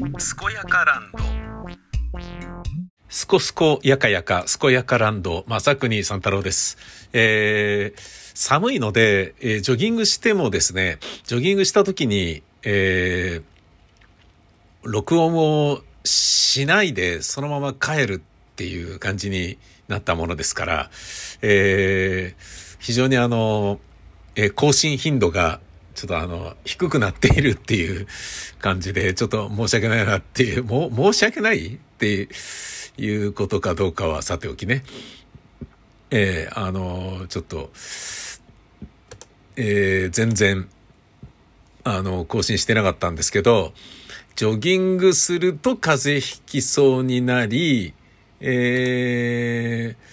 健やかランドすこすこやかやか、すこやかランド、まさくに三太郎です。えー、寒いので、えージョギングしてもですね、ジョギングした時に、えー、録音をしないでそのまま帰るっていう感じになったものですから、えー、非常にあの、えー更新頻度がちょっとあの、低くなっているっていう感じで、ちょっと申し訳ないなっていう、もう、申し訳ないっていうことかどうかはさておきね。えーあの、ちょっと、えー全然、あの、更新してなかったんですけど、ジョギングすると風邪ひきそうになり、えー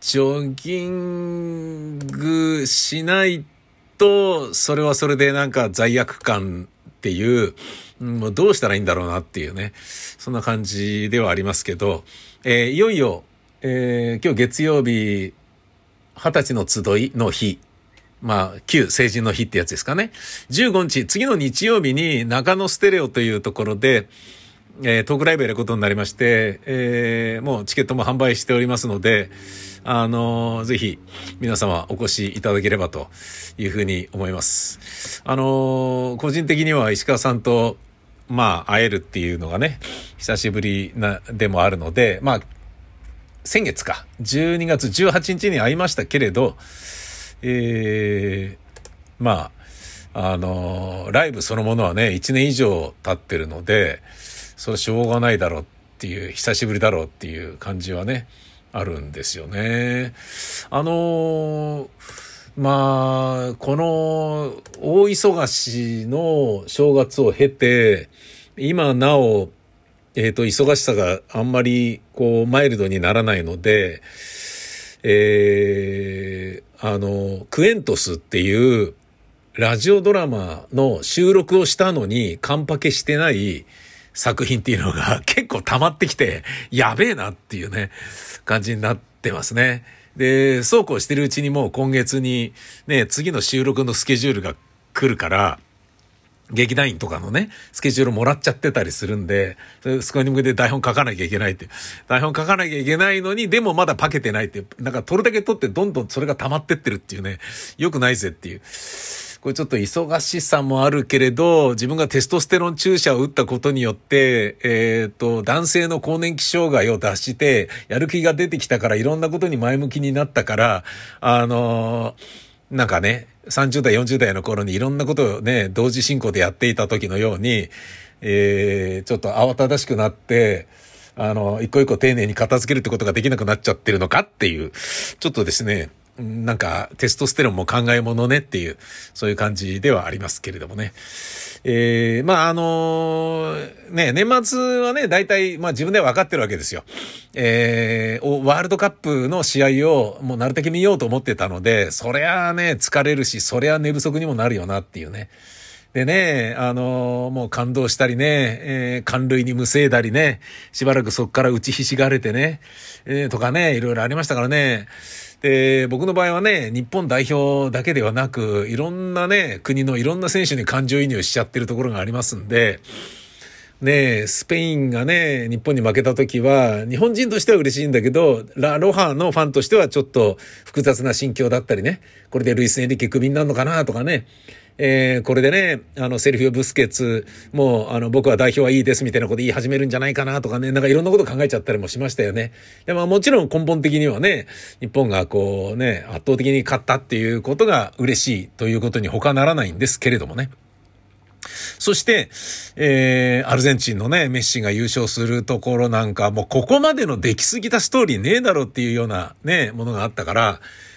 ジョギングしないと、とそれはそれでなんか罪悪感っていう、もうどうしたらいいんだろうなっていうね、そんな感じではありますけど、えーいよいよ、えー今日月曜日、二十歳の集いの日、まあ、旧成人の日ってやつですかね。15日、次の日曜日に中野ステレオというところで、えートークライブやることになりまして、えーもうチケットも販売しておりますので、あのぜひ皆様お越しいただければというふうに思います。あの個人的には石川さんと、まあ、会えるっていうのがね、久しぶりな、でもあるので、まあ、先月か、12月18日に会いましたけれど、えーまあ、あのーライブそのものはね、1年以上経ってるので、それしょうがないだろうっていう、久しぶりだろうっていう感じはね、あるんですよね。あのーまあ、この大忙しの正月を経て、今なお、えっ、と、忙しさがあんまり、こう、マイルドにならないので、えーあの、クエントスっていう、ラジオドラマの収録をしたのに、カンパケしてない作品っていうのが 結構溜まってきて、やべえなっていうね、感じになってますね。で、そうこうしてるうちにもう今月に、ね、次の収録のスケジュールが来るから、劇団員とかのね、スケジュールもらっちゃってたりするんで、そこに向けて台本書かなきゃいけないって。台本書かなきゃいけないのに、でもまだパケてないって。なんか撮るだけ撮ってどんどんそれが溜まってってるっていうね、良くないぜっていう。これちょっと忙しさもあるけれど、自分がテストステロン注射を打ったことによって、えっ、と、男性の更年期障害を脱して、やる気が出てきたから、いろんなことに前向きになったから、あのーなんかね、30代、40代の頃にいろんなことをね、同時進行でやっていた時のように、えー、ちょっと慌ただしくなって、あの、一個一個丁寧に片付けるってことができなくなっちゃってるのかっていう、ちょっとですね、なんかテストステロンも考えものねっていう、そういう感じではありますけれどもね。えー、まああのね、年末はね、大体、まあ自分では分かってるわけですよ。えー、ワールドカップの試合をもうなるだけ見ようと思ってたので、そりゃね、疲れるし、そりゃ寝不足にもなるよなっていうね。でね、あのーもう感動したりね、えー、感類に無声だりね、しばらくそこから打ちひしがれてね、えーとかね、いろいろありましたからね。で、僕の場合はね、日本代表だけではなく、いろんなね、国のいろんな選手に感情移入しちゃってるところがありますんで、ね、スペインがね、日本に負けた時は、日本人としては嬉しいんだけど、ラ・ロハのファンとしてはちょっと複雑な心境だったりね、これでルイス・エリケクビになるのかなとかね、えーこれでね、あの、セルフィオ・ブスケツもう、あの、僕は代表はいいですみたいなこと言い始めるんじゃないかなとかね、なんかいろんなこと考えちゃったりもしましたよね。でももちろん根本的にはね、日本がこうね、圧倒的に勝ったっていうことが嬉しいということに他ならないんですけれどもね。そして、えー、アルゼンチンのね、メッシが優勝するところなんか、もうここまでの出来すぎたストーリーねえだろっていうようなね、ものがあったから、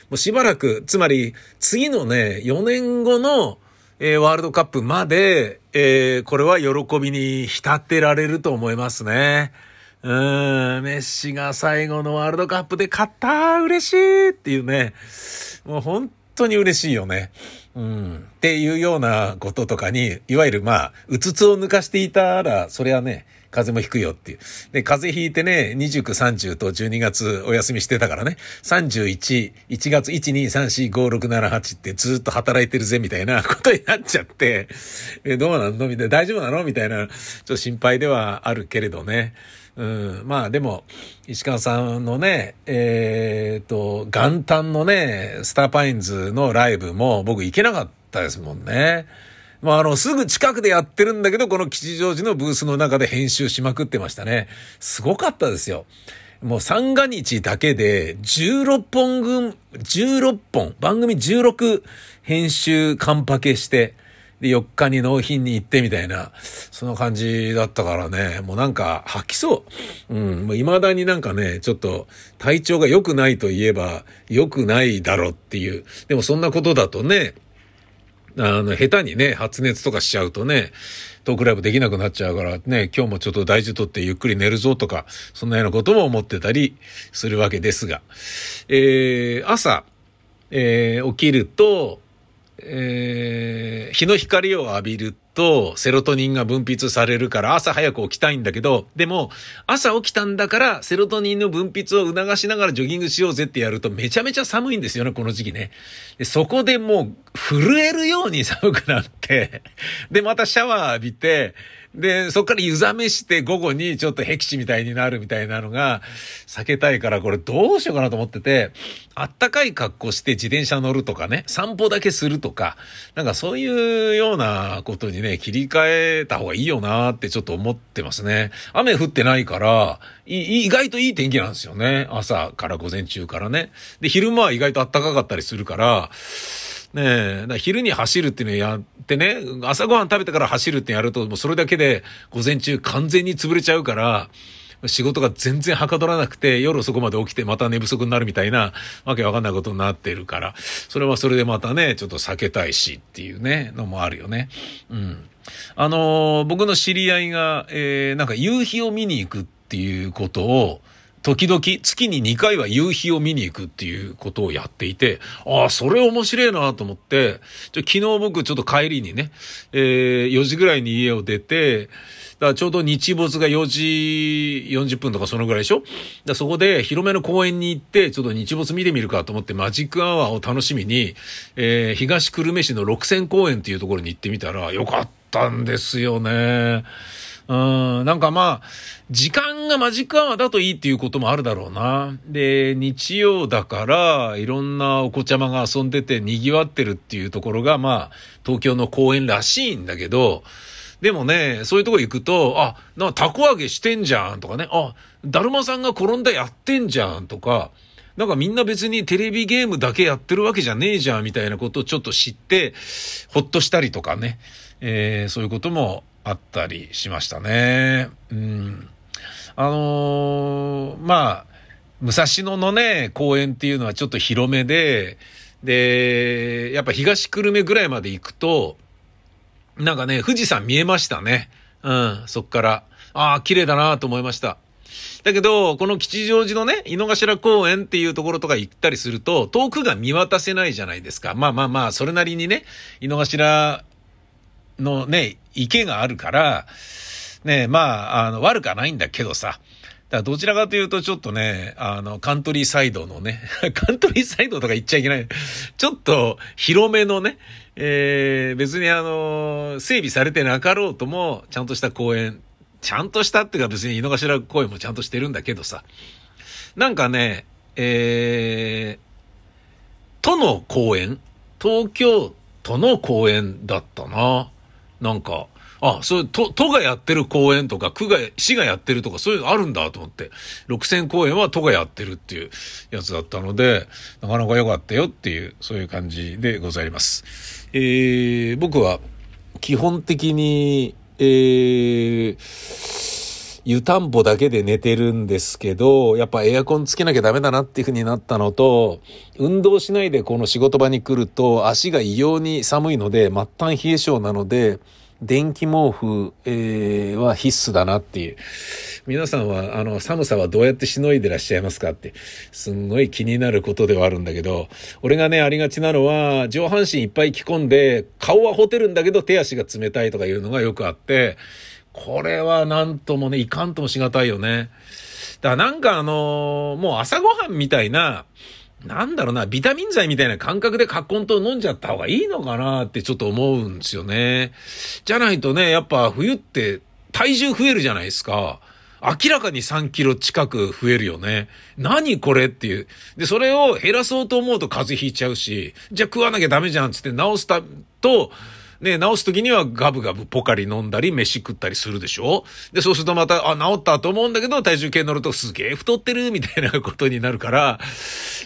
もうしばらく、つまり次のね、4年後の、えーワールドカップまで、えーこれは喜びに浸ってられると思いますね。うーん、メッシが最後のワールドカップで勝った嬉しいっていうね、もう本当に嬉しいよね。うん。っていうようなこととかに、いわゆるまあ、うつつを抜かしていたら、それはね、風邪もひくよっていう。で、風邪ひいてね、29、30と12月お休みしてたからね、31、1月1、2、3、4、5、6、7、8ってずっと働いてるぜみたいな ことになっちゃって、え、どうなんの？みたいな、大丈夫なの？みたいな、ちょっと心配ではあるけれどね。うん、まあでも、石川さんのね、えっ、と、元旦のね、スターパインズのライブも僕行けなかったですもんね。まあ、あの、すぐ近くでやってるんだけど、この吉祥寺のブースの中で編集しまくってましたね。すごかったですよ。もう三が日だけで16本群、16本、番組16編集カンパケして、で、4日に納品に行ってみたいな、その感じだったからね、もうなんか吐きそう。うん、もう未だになんかね、ちょっと体調が良くないと言えば良くないだろうっていう。でもそんなことだとね、あの、下手にね、発熱とかしちゃうとね、トークライブできなくなっちゃうからね、今日もちょっと大事とってゆっくり寝るぞとか、そんなようなことも思ってたりするわけですが、えー、朝、えー、起きると、えー、日の光を浴びるとセロトニンが分泌されるから朝早く起きたいんだけど、でも朝起きたんだからセロトニンの分泌を促しながらジョギングしようぜってやるとめちゃめちゃ寒いんですよね、この時期ね。でそこでもう震えるように寒くなって、でまたシャワー浴びて、で、そっから湯冷めして午後にちょっと僻地みたいになるみたいなのが避けたいからこれどうしようかなと思ってて、あったかい格好して自転車乗るとかね、散歩だけするとか、なんかそういうようなことにね、切り替えた方がいいよなってちょっと思ってますね。雨降ってないから、意外といい天気なんですよね。朝から午前中からね。で、昼間は意外と暖かかったりするから、ねえ、昼に走るっていうのやってね、朝ごはん食べてから走るってやると、もうそれだけで午前中完全に潰れちゃうから、仕事が全然はかどらなくて、夜そこまで起きてまた寝不足になるみたいな、わけわかんないことになってるから、それはそれでまたね、ちょっと避けたいしっていうね、のもあるよね。うん。あのー、僕の知り合いが、えー、なんか夕日を見に行くっていうことを、時々月に2回は夕日を見に行くっていうことをやっていて、ああ、それ面白いなと思って、昨日僕ちょっと帰りにね、えー、4時ぐらいに家を出て、だちょうど日没が4時40分とかそのぐらいでしょ？だそこで広めの公園に行って、ちょっと日没見てみるかと思ってマジックアワーを楽しみに、えー、東久留米市の六千公園っていうところに行ってみたらよかったんですよね。うん、なんかまあ、時間がマジックアワーだといいっていうこともあるだろうな。で、日曜だから、いろんなお子ちゃまが遊んでて賑わってるっていうところが、まあ、東京の公園らしいんだけど、でもね、そういうとこ行くと、あ、なんかたこ揚げしてんじゃんとかね、あ、だるまさんが転んだやってんじゃんとか、なんかみんな別にテレビゲームだけやってるわけじゃねえじゃんみたいなことをちょっと知って、ほっとしたりとかね、えー、そういうこともあったりしましたね。うん。あのー、まあ、武蔵野のね、公園っていうのはちょっと広めで、で、やっぱ東久留米ぐらいまで行くと、なんかね、富士山見えましたね。うん、そっから。ああ、綺麗だなと思いました。だけど、この吉祥寺のね、井の頭公園っていうところとか行ったりすると、遠くが見渡せないじゃないですか。まあまあまあ、それなりにね、井の頭のね、池があるから、ね、まあ、あの、悪くはないんだけどさ、だからどちらかというとちょっとね、あの、カントリーサイドのね、カントリーサイドとか言っちゃいけない。ちょっと広めのね、えー、別にあの、整備されてなかろうとも、ちゃんとした公園、ちゃんとしたっていうか別に井の頭公園もちゃんとしてるんだけどさ、なんかね、えー、都の公園？東京都の公園だったな。なんか、あ、そう、都、都がやってる公演とか、区が、市がやってるとか、そういうのあるんだと思って、6000公演は都がやってるっていうやつだったので、なかなか良かったよっていう、そういう感じでございます。えー、僕は、基本的に、えー、湯たんぽだけで寝てるんですけど、やっぱエアコンつけなきゃダメだなっていう風になったのと、運動しないでこの仕事場に来ると足が異様に寒いので、末端冷え性なので、電気毛布、えー、は必須だなっていう。皆さんは、あの、寒さはどうやってしのいでらっしゃいますかって、すんごい気になることではあるんだけど、俺がね、ありがちなのは、上半身いっぱい着込んで、顔はほてるんだけど手足が冷たいとかいうのがよくあって、これはなんともね、いかんともしがたいよね。だからなんかあのー、もう朝ごはんみたいな、なんだろうな、ビタミン剤みたいな感覚でカッコンと飲んじゃった方がいいのかなってちょっと思うんですよね。じゃないとね、やっぱ冬って体重増えるじゃないですか。明らかに3キロ近く増えるよね。何これっていう。で、それを減らそうと思うと風邪ひいちゃうし、じゃあ食わなきゃダメじゃんつって直すたと、ね、治す時にはガブガブポカリ飲んだり飯食ったりするでしょ？で、そうするとまた、あ、治ったと思うんだけど、体重計乗るとすげえ太ってるみたいなことになるから、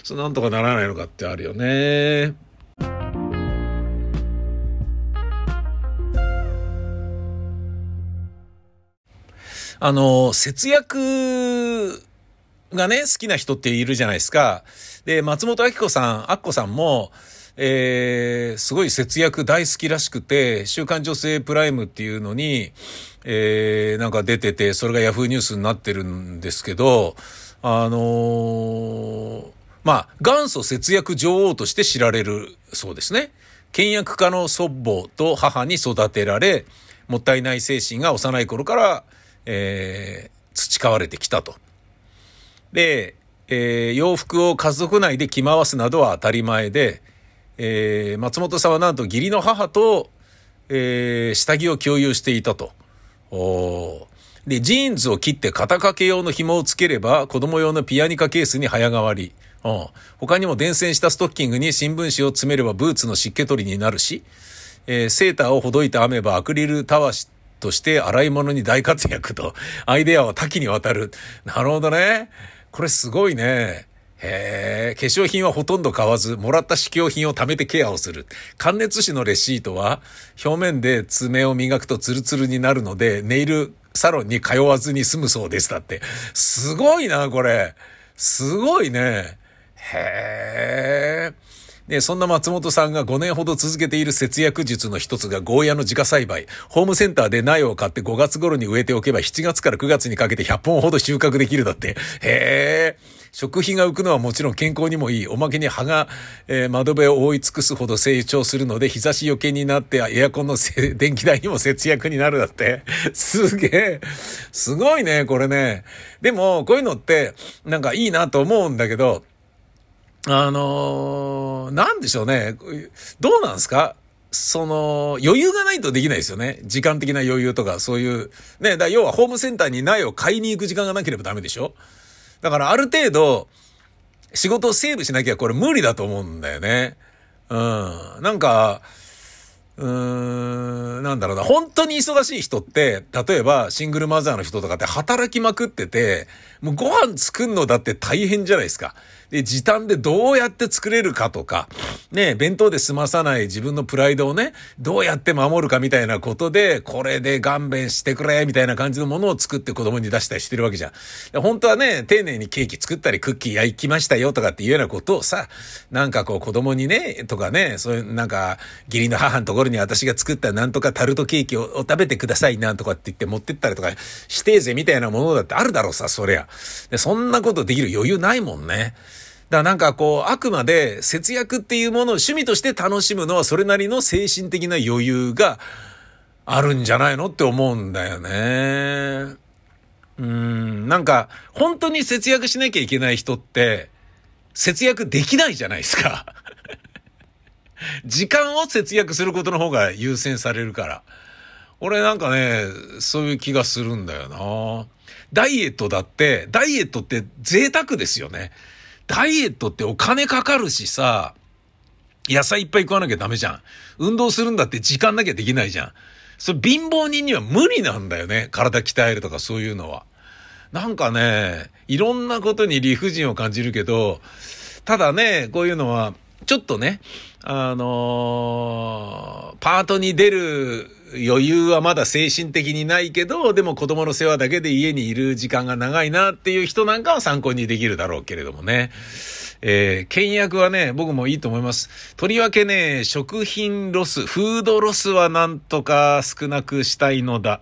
そなんとかならないのかってあるよね。あの、節約がね、好きな人っているじゃないですか。で、松本明子さん、アッコさんも、えー、すごい節約大好きらしくて、週刊女性プライムっていうのに、えー、なんか出てて、それがヤフーニュースになってるんですけど、あのー、まあ、元祖節約女王として知られるそうですね。倹約家の祖母と母に育てられ、もったいない精神が幼い頃からえー、培われてきたと。で、えー、洋服を家族内で着回すなどは当たり前で、えー、松本さんはなんと義理の母と、えー、下着を共有していたと。で、ジーンズを切って肩掛け用の紐をつければ子供用のピアニカケースに早変わり。他にも伝染したストッキングに新聞紙を詰めればブーツの湿気取りになるし、えー、セーターをほどいて編めばアクリルたわしとして洗い物に大活躍と、アイデアは多岐にわたる。なるほどね。これすごいね。へえ、化粧品はほとんど買わず、もらった試供品を貯めてケアをする。関熱紙のレシートは、表面で爪を磨くとツルツルになるので、ネイルサロンに通わずに済むそうです。だって。すごいな、これ。すごいね。へえ。で、そんな松本さんが5年ほど続けている節約術の一つがゴーヤの自家栽培。ホームセンターで苗を買って5月頃に植えておけば7月から9月にかけて100本ほど収穫できるだって。へー。食費が浮くのはもちろん健康にもいい。おまけに葉が、えー、窓辺を覆い尽くすほど成長するので、日差し余計になってエアコンの電気代にも節約になるだって。すげえ。すごいね、これね。でも、こういうのって、なんかいいなと思うんだけど、あのー、なんでしょうね。どうなんですか？その、余裕がないとできないですよね。時間的な余裕とか、そういう。ね、だ要はホームセンターに苗を買いに行く時間がなければダメでしょ？だからある程度、仕事をセーブしなきゃこれ無理だと思うんだよね。うん。なんか、うーん、なんだろうな。本当に忙しい人って、例えばシングルマザーの人とかって働きまくってて、もうご飯作るのだって大変じゃないですか。で、時短でどうやって作れるかとか、ね、弁当で済まさない自分のプライドをね、どうやって守るかみたいなことで、これで勘弁してくれ、みたいな感じのものを作って子供に出したりしてるわけじゃん。本当はね、丁寧にケーキ作ったりクッキー焼きましたよとかっていうようなことをさ、なんかこう子供にね、とかね、そういうなんか、義理の母のところに私が作ったなんとかタルトケーキを食べてくださいなんとかって言って持ってったりとか、してぜみたいなものだってあるだろうさ、そりゃ。で、そんなことできる余裕ないもんね。だからなんかこう、あくまで節約っていうものを趣味として楽しむのはそれなりの精神的な余裕があるんじゃないのって思うんだよね。うん、なんか、本当に節約しなきゃいけない人って、節約できないじゃないですか。時間を節約することの方が優先されるから。俺なんかね、そういう気がするんだよな。ダイエットだって、ダイエットって贅沢ですよね。ダイエットってお金かかるしさ、野菜いっぱい食わなきゃダメじゃん。運動するんだって時間なきゃできないじゃん。それ貧乏人には無理なんだよね。体鍛えるとかそういうのは。なんかね、いろんなことに理不尽を感じるけど、ただね、こういうのは、ちょっとね、あのー、パートに出る余裕はまだ精神的にないけど、でも子供の世話だけで家にいる時間が長いなっていう人なんかは参考にできるだろうけれどもね。えー、倹約はね、僕もいいと思います。とりわけね、食品ロス、フードロスはなんとか少なくしたいのだ。